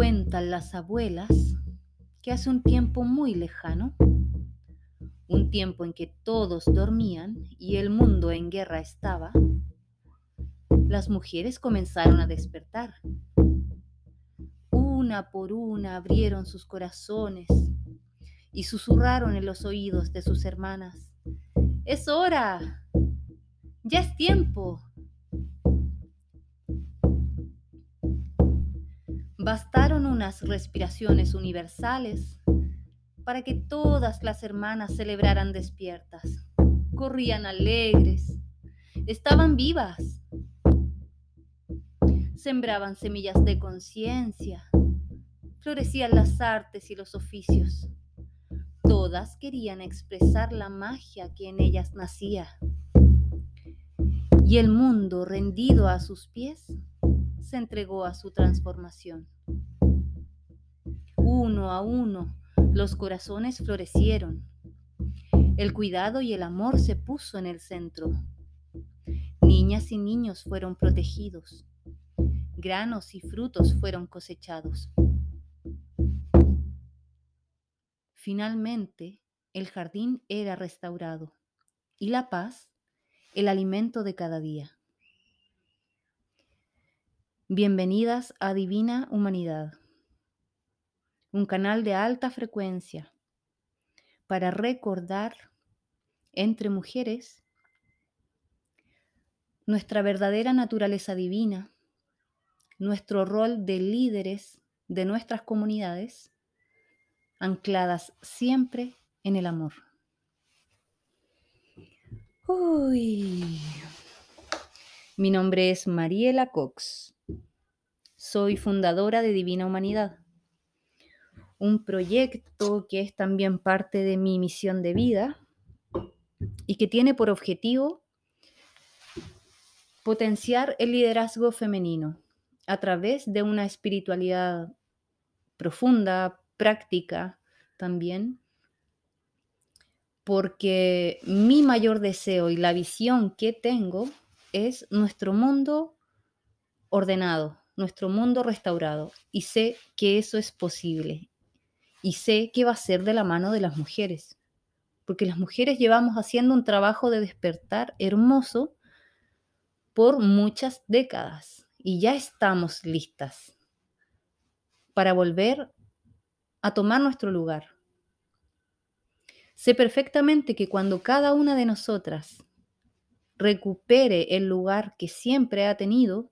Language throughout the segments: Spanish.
Cuentan las abuelas que hace un tiempo muy lejano, un tiempo en que todos dormían y el mundo en guerra estaba, las mujeres comenzaron a despertar. Una por una abrieron sus corazones y susurraron en los oídos de sus hermanas, es hora, ya es tiempo. Bastaron unas respiraciones universales para que todas las hermanas celebraran despiertas. Corrían alegres, estaban vivas, sembraban semillas de conciencia, florecían las artes y los oficios. Todas querían expresar la magia que en ellas nacía. Y el mundo, rendido a sus pies, se entregó a su transformación. Uno a uno, los corazones florecieron. El cuidado y el amor se puso en el centro. Niñas y niños fueron protegidos. Granos y frutos fueron cosechados. Finalmente, el jardín era restaurado y la paz el alimento de cada día. Bienvenidas a Divina Humanidad, un canal de alta frecuencia para recordar entre mujeres nuestra verdadera naturaleza divina, nuestro rol de líderes de nuestras comunidades, ancladas siempre en el amor. Uy. Mi nombre es Mariela Cox soy fundadora de Divina Humanidad, un proyecto que es también parte de mi misión de vida y que tiene por objetivo potenciar el liderazgo femenino a través de una espiritualidad profunda, práctica también, porque mi mayor deseo y la visión que tengo es nuestro mundo ordenado, nuestro mundo restaurado y sé que eso es posible y sé que va a ser de la mano de las mujeres, porque las mujeres llevamos haciendo un trabajo de despertar hermoso por muchas décadas y ya estamos listas para volver a tomar nuestro lugar. Sé perfectamente que cuando cada una de nosotras recupere el lugar que siempre ha tenido,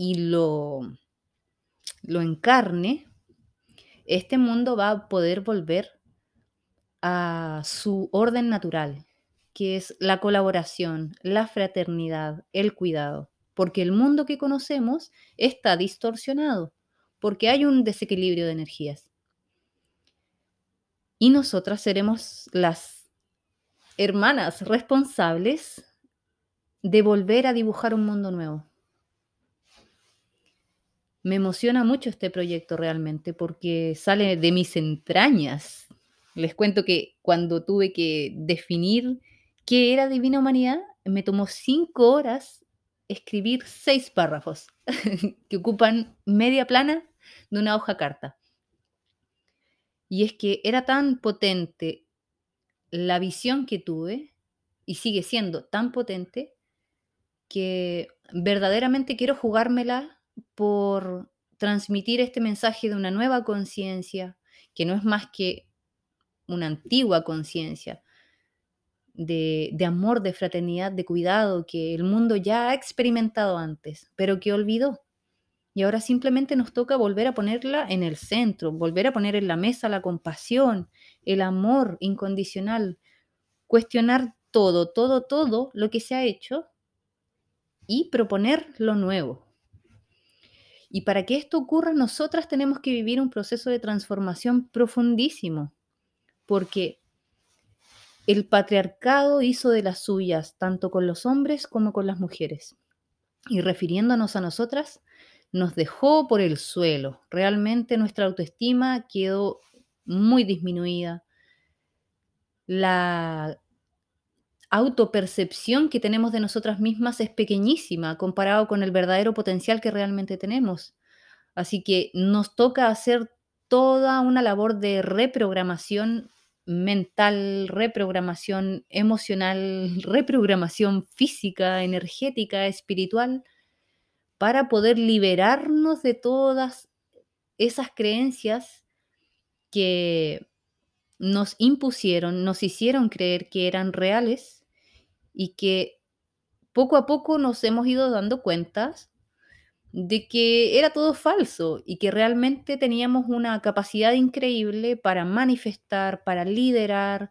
y lo, lo encarne, este mundo va a poder volver a su orden natural, que es la colaboración, la fraternidad, el cuidado, porque el mundo que conocemos está distorsionado, porque hay un desequilibrio de energías. Y nosotras seremos las hermanas responsables de volver a dibujar un mundo nuevo. Me emociona mucho este proyecto realmente porque sale de mis entrañas. Les cuento que cuando tuve que definir qué era Divina Humanidad, me tomó cinco horas escribir seis párrafos que ocupan media plana de una hoja carta. Y es que era tan potente la visión que tuve y sigue siendo tan potente que verdaderamente quiero jugármela por transmitir este mensaje de una nueva conciencia, que no es más que una antigua conciencia de, de, amor, de fraternidad, de cuidado, que el mundo ya ha experimentado antes, pero que olvidó. Y ahora simplemente nos toca volver a ponerla en el centro, volver a poner en la mesa la compasión, el amor incondicional, cuestionar todo, todo, todo lo que se ha hecho y proponer lo nuevo. Y para que esto ocurra, nosotras tenemos que vivir un proceso de transformación profundísimo, porque el patriarcado hizo de las suyas, tanto con los hombres como con las mujeres. Y refiriéndonos a nosotras, nos dejó por el suelo. Realmente nuestra autoestima quedó muy disminuida. La autopercepción que tenemos de nosotras mismas es pequeñísima comparado con el verdadero potencial que realmente tenemos. Así que nos toca hacer toda una labor de reprogramación mental, reprogramación emocional, reprogramación física, energética, espiritual, para poder liberarnos de todas esas creencias que nos impusieron, nos hicieron creer que eran reales y que poco a poco nos hemos ido dando cuentas de que era todo falso y que realmente teníamos una capacidad increíble para manifestar, para liderar,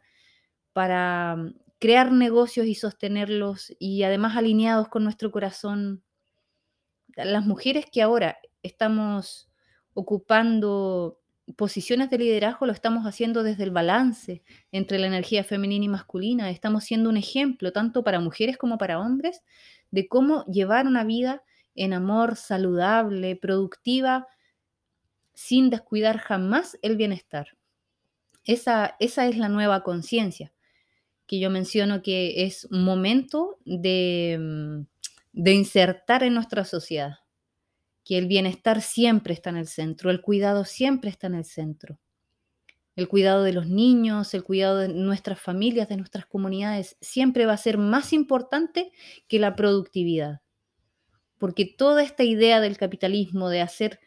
para mm, crear negocios y sostenerlos y además alineados con nuestro corazón. Las mujeres que ahora estamos ocupando posiciones de liderazgo lo estamos haciendo desde el balance entre la energía femenina y masculina. Estamos siendo un ejemplo tanto para mujeres como para hombres de cómo llevar una vida en amor saludable, productiva, sin descuidar jamás el bienestar. Esa, esa es la nueva conciencia que yo menciono que es momento de, mm, de insertar en nuestra sociedad, que el bienestar siempre está en el centro, el cuidado siempre está en el centro. El cuidado de los niños, el cuidado de nuestras familias, de nuestras comunidades, siempre va a ser más importante que la productividad porque toda esta idea del capitalismo de hacer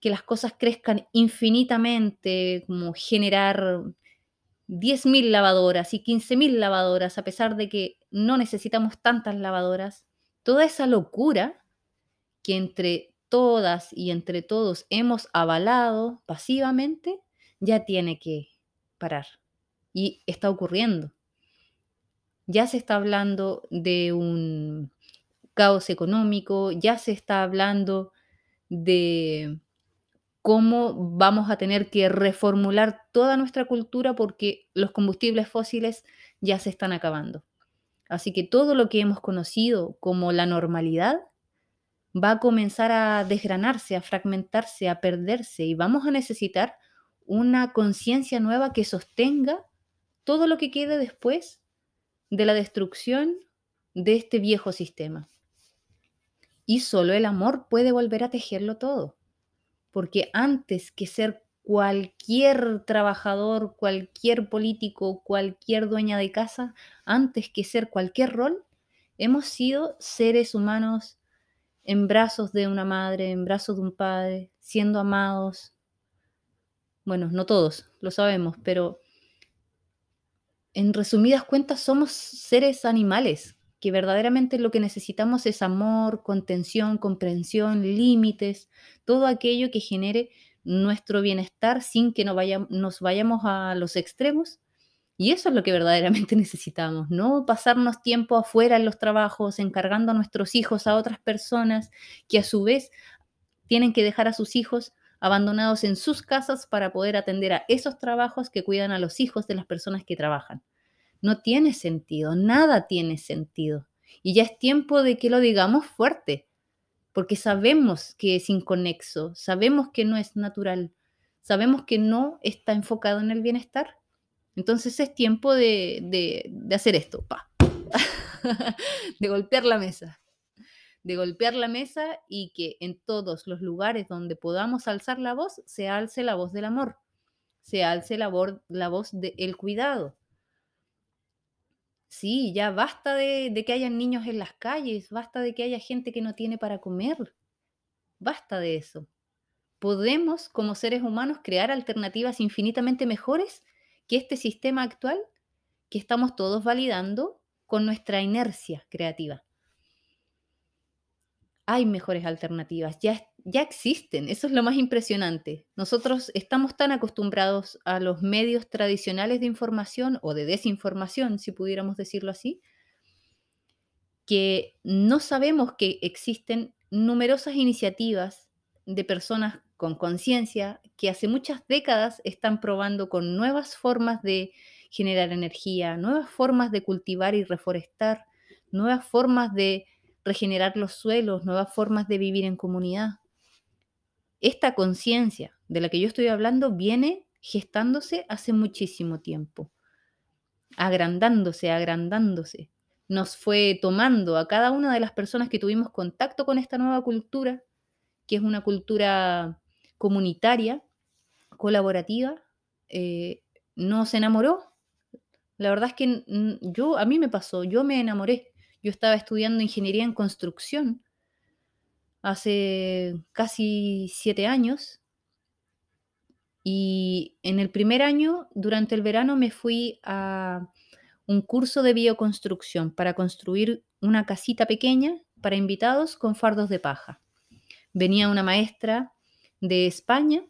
que las cosas crezcan infinitamente, como generar 10.000 lavadoras y 15.000 lavadoras, a pesar de que no necesitamos tantas lavadoras, toda esa locura que entre todas y entre todos hemos avalado pasivamente, ya tiene que parar. Y está ocurriendo. Ya se está hablando de un caos económico, ya se está hablando de cómo vamos a tener que reformular toda nuestra cultura porque los combustibles fósiles ya se están acabando. Así que todo lo que hemos conocido como la normalidad va a comenzar a desgranarse, a fragmentarse, a perderse y vamos a necesitar una conciencia nueva que sostenga todo lo que quede después de la destrucción de este viejo sistema. Y solo el amor puede volver a tejerlo todo. Porque antes que ser cualquier trabajador, cualquier político, cualquier dueña de casa, antes que ser cualquier rol, hemos sido seres humanos en brazos de una madre, en brazos de un padre, siendo amados. Bueno, no todos, lo sabemos, pero en resumidas cuentas somos seres animales que verdaderamente lo que necesitamos es amor, contención, comprensión, límites, todo aquello que genere nuestro bienestar sin que nos vayamos a los extremos. Y eso es lo que verdaderamente necesitamos, no pasarnos tiempo afuera en los trabajos, encargando a nuestros hijos a otras personas que a su vez tienen que dejar a sus hijos abandonados en sus casas para poder atender a esos trabajos que cuidan a los hijos de las personas que trabajan. No tiene sentido, nada tiene sentido. Y ya es tiempo de que lo digamos fuerte, porque sabemos que es inconexo, sabemos que no es natural, sabemos que no está enfocado en el bienestar. Entonces es tiempo de, hacer esto, de golpear la mesa, de golpear la mesa y que en todos los lugares donde podamos alzar la voz, se alce la voz del amor, se alce la, la voz del cuidado, Sí, ya basta de, que hayan niños en las calles, basta de que haya gente que no tiene para comer, basta de eso. ¿Podemos, como seres humanos, crear alternativas infinitamente mejores que este sistema actual que estamos todos validando con nuestra inercia creativa? hay mejores alternativas, ya, ya existen, eso es lo más impresionante. Nosotros estamos tan acostumbrados a los medios tradicionales de información o de desinformación, si pudiéramos decirlo así, que no sabemos que existen numerosas iniciativas de personas con conciencia que hace muchas décadas están probando con nuevas formas de generar energía, nuevas formas de cultivar y reforestar, nuevas formas de regenerar los suelos, nuevas formas de vivir en comunidad. Esta conciencia de la que yo estoy hablando viene gestándose hace muchísimo tiempo, agrandándose, agrandándose. Nos fue tomando a cada una de las personas que tuvimos contacto con esta nueva cultura, que es una cultura comunitaria, colaborativa, eh, no se enamoró. La verdad es que yo, a mí me pasó, yo me enamoré. Yo estaba estudiando ingeniería en construcción hace casi siete años y en el primer año, durante el verano, me fui a un curso de bioconstrucción para construir una casita pequeña para invitados con fardos de paja. Venía una maestra de España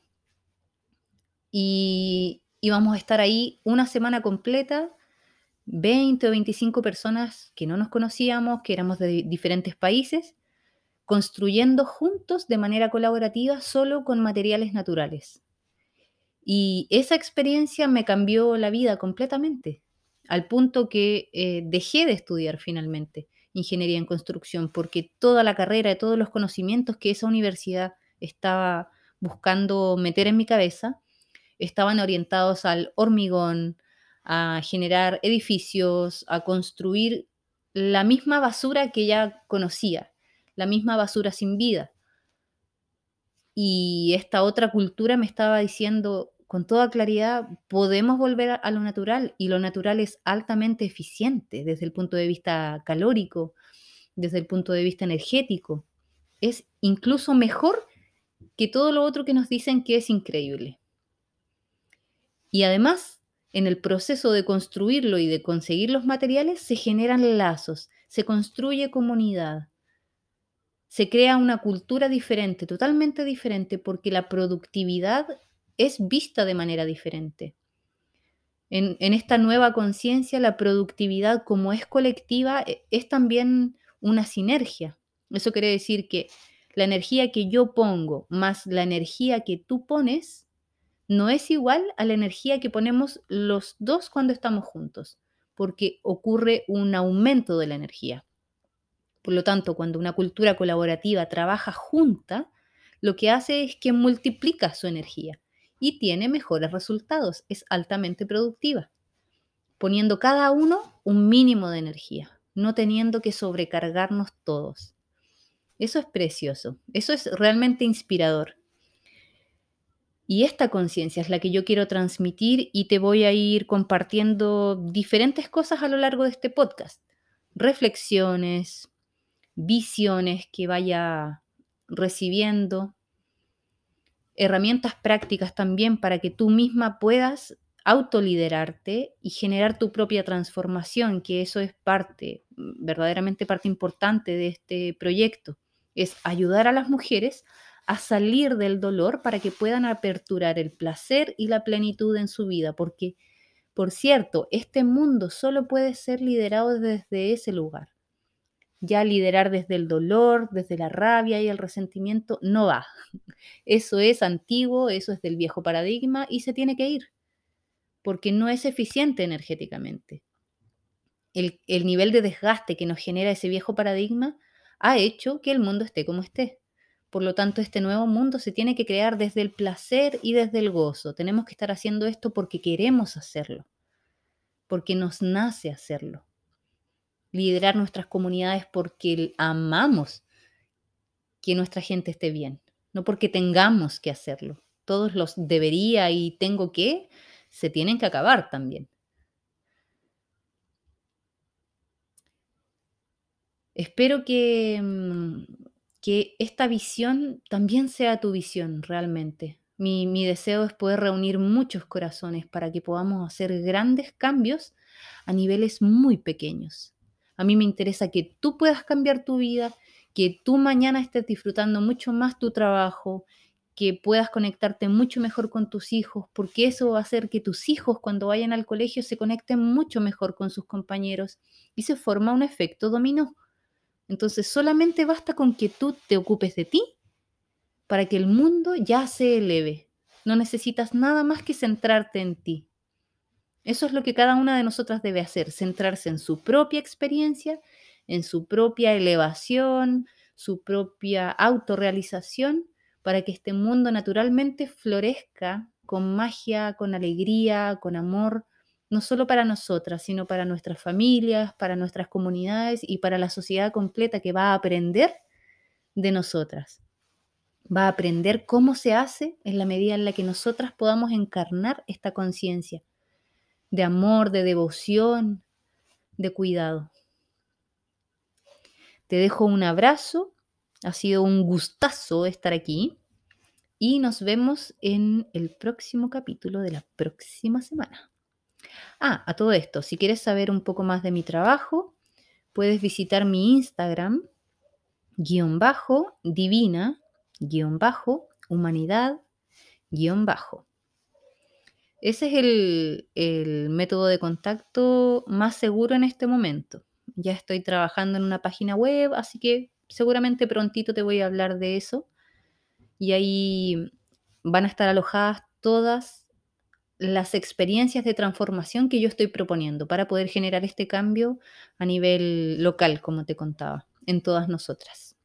y íbamos a estar ahí una semana completa, 20 o 25 personas que no nos conocíamos, que éramos de diferentes países, construyendo juntos de manera colaborativa solo con materiales naturales. Y esa experiencia me cambió la vida completamente al punto que eh, dejé de estudiar finalmente ingeniería en construcción, porque toda la carrera, y todos los conocimientos que esa universidad estaba buscando meter en mi cabeza, estaban orientados al hormigón, a generar edificios, a construir la misma basura que ya conocía, la misma basura sin vida. Y esta otra cultura me estaba diciendo, con toda claridad podemos volver a lo natural y lo natural es altamente eficiente desde el punto de vista calórico, desde el punto de vista energético. Es incluso mejor que todo lo otro que nos dicen que es increíble. Y además, en el proceso de construirlo y de conseguir los materiales se generan lazos, se construye comunidad, se crea una cultura diferente, totalmente diferente, porque la productividad es vista de manera diferente. En, esta nueva conciencia, la productividad como es colectiva e, es también una sinergia. Eso quiere decir que la energía que yo pongo más la energía que tú pones no es igual a la energía que ponemos los dos cuando estamos juntos, porque ocurre un aumento de la energía. Por lo tanto, cuando una cultura colaborativa trabaja junta, lo que hace es que multiplica su energía y tiene mejores resultados, es altamente productiva, poniendo cada uno un mínimo de energía, no teniendo que sobrecargarnos todos. Eso es precioso, eso es realmente inspirador. Y esta conciencia es la que yo quiero transmitir y te voy a ir compartiendo diferentes cosas a lo largo de este podcast. Reflexiones, visiones que vaya recibiendo, herramientas prácticas también para que tú misma puedas autoliderarte y generar tu propia transformación, que eso es parte, verdaderamente parte importante de este proyecto, es ayudar a las mujeres a salir del dolor para que puedan aperturar el placer y la plenitud en su vida, porque, por cierto, este mundo solo puede ser liderado desde ese lugar. Ya liderar desde el dolor, desde la rabia y el resentimiento no va. Eso es antiguo, eso es del viejo paradigma y se tiene que ir, porque no es eficiente energéticamente. El, el nivel de desgaste que nos genera ese viejo paradigma ha hecho que el mundo esté como esté. Por lo tanto, este nuevo mundo se tiene que crear desde el placer y desde el gozo. Tenemos que estar haciendo esto porque queremos hacerlo, porque nos nace hacerlo liderar nuestras comunidades porque amamos que nuestra gente esté bien, no porque tengamos que hacerlo. Todos los debería y tengo que se tienen que acabar también. Espero que, mm, que esta visión también sea tu visión realmente. Mi, mi, deseo es poder reunir muchos corazones para que podamos hacer grandes cambios a niveles muy pequeños. A mí me interesa que tú puedas cambiar tu vida, que tú mañana estés disfrutando mucho más tu trabajo, que puedas conectarte mucho mejor con tus hijos, porque eso va a hacer que tus hijos cuando vayan al colegio se conecten mucho mejor con sus compañeros y se forma un efecto dominó. Entonces solamente basta con que tú te ocupes de ti para que el mundo ya se eleve. No necesitas nada más que centrarte en ti. Eso es lo que cada una de nosotras debe hacer, centrarse en su propia experiencia, en su propia elevación, su propia autorrealización, para que este mundo naturalmente florezca con magia, con alegría, con amor, no solo para nosotras, sino para nuestras familias, para nuestras comunidades y para la sociedad completa que va a aprender de nosotras. va a aprender cómo se hace en la medida en la que nosotras podamos encarnar esta conciencia de amor, de devoción, de cuidado. Te dejo un abrazo, ha sido un gustazo estar aquí y nos vemos en el próximo capítulo de la próxima semana. Ah, a todo esto, si quieres saber un poco más de mi trabajo, puedes visitar mi Instagram, guion bajo, divina, guion bajo, humanidad, guion bajo. Ese es el, el, método de contacto más seguro en este momento. Ya estoy trabajando en una página web, así que seguramente prontito te voy a hablar de eso. Y ahí van a estar alojadas todas las experiencias de transformación que yo estoy proponiendo para poder generar este cambio a nivel local, como te contaba, en todas nosotras.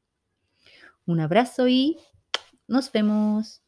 Un abrazo y nos vemos.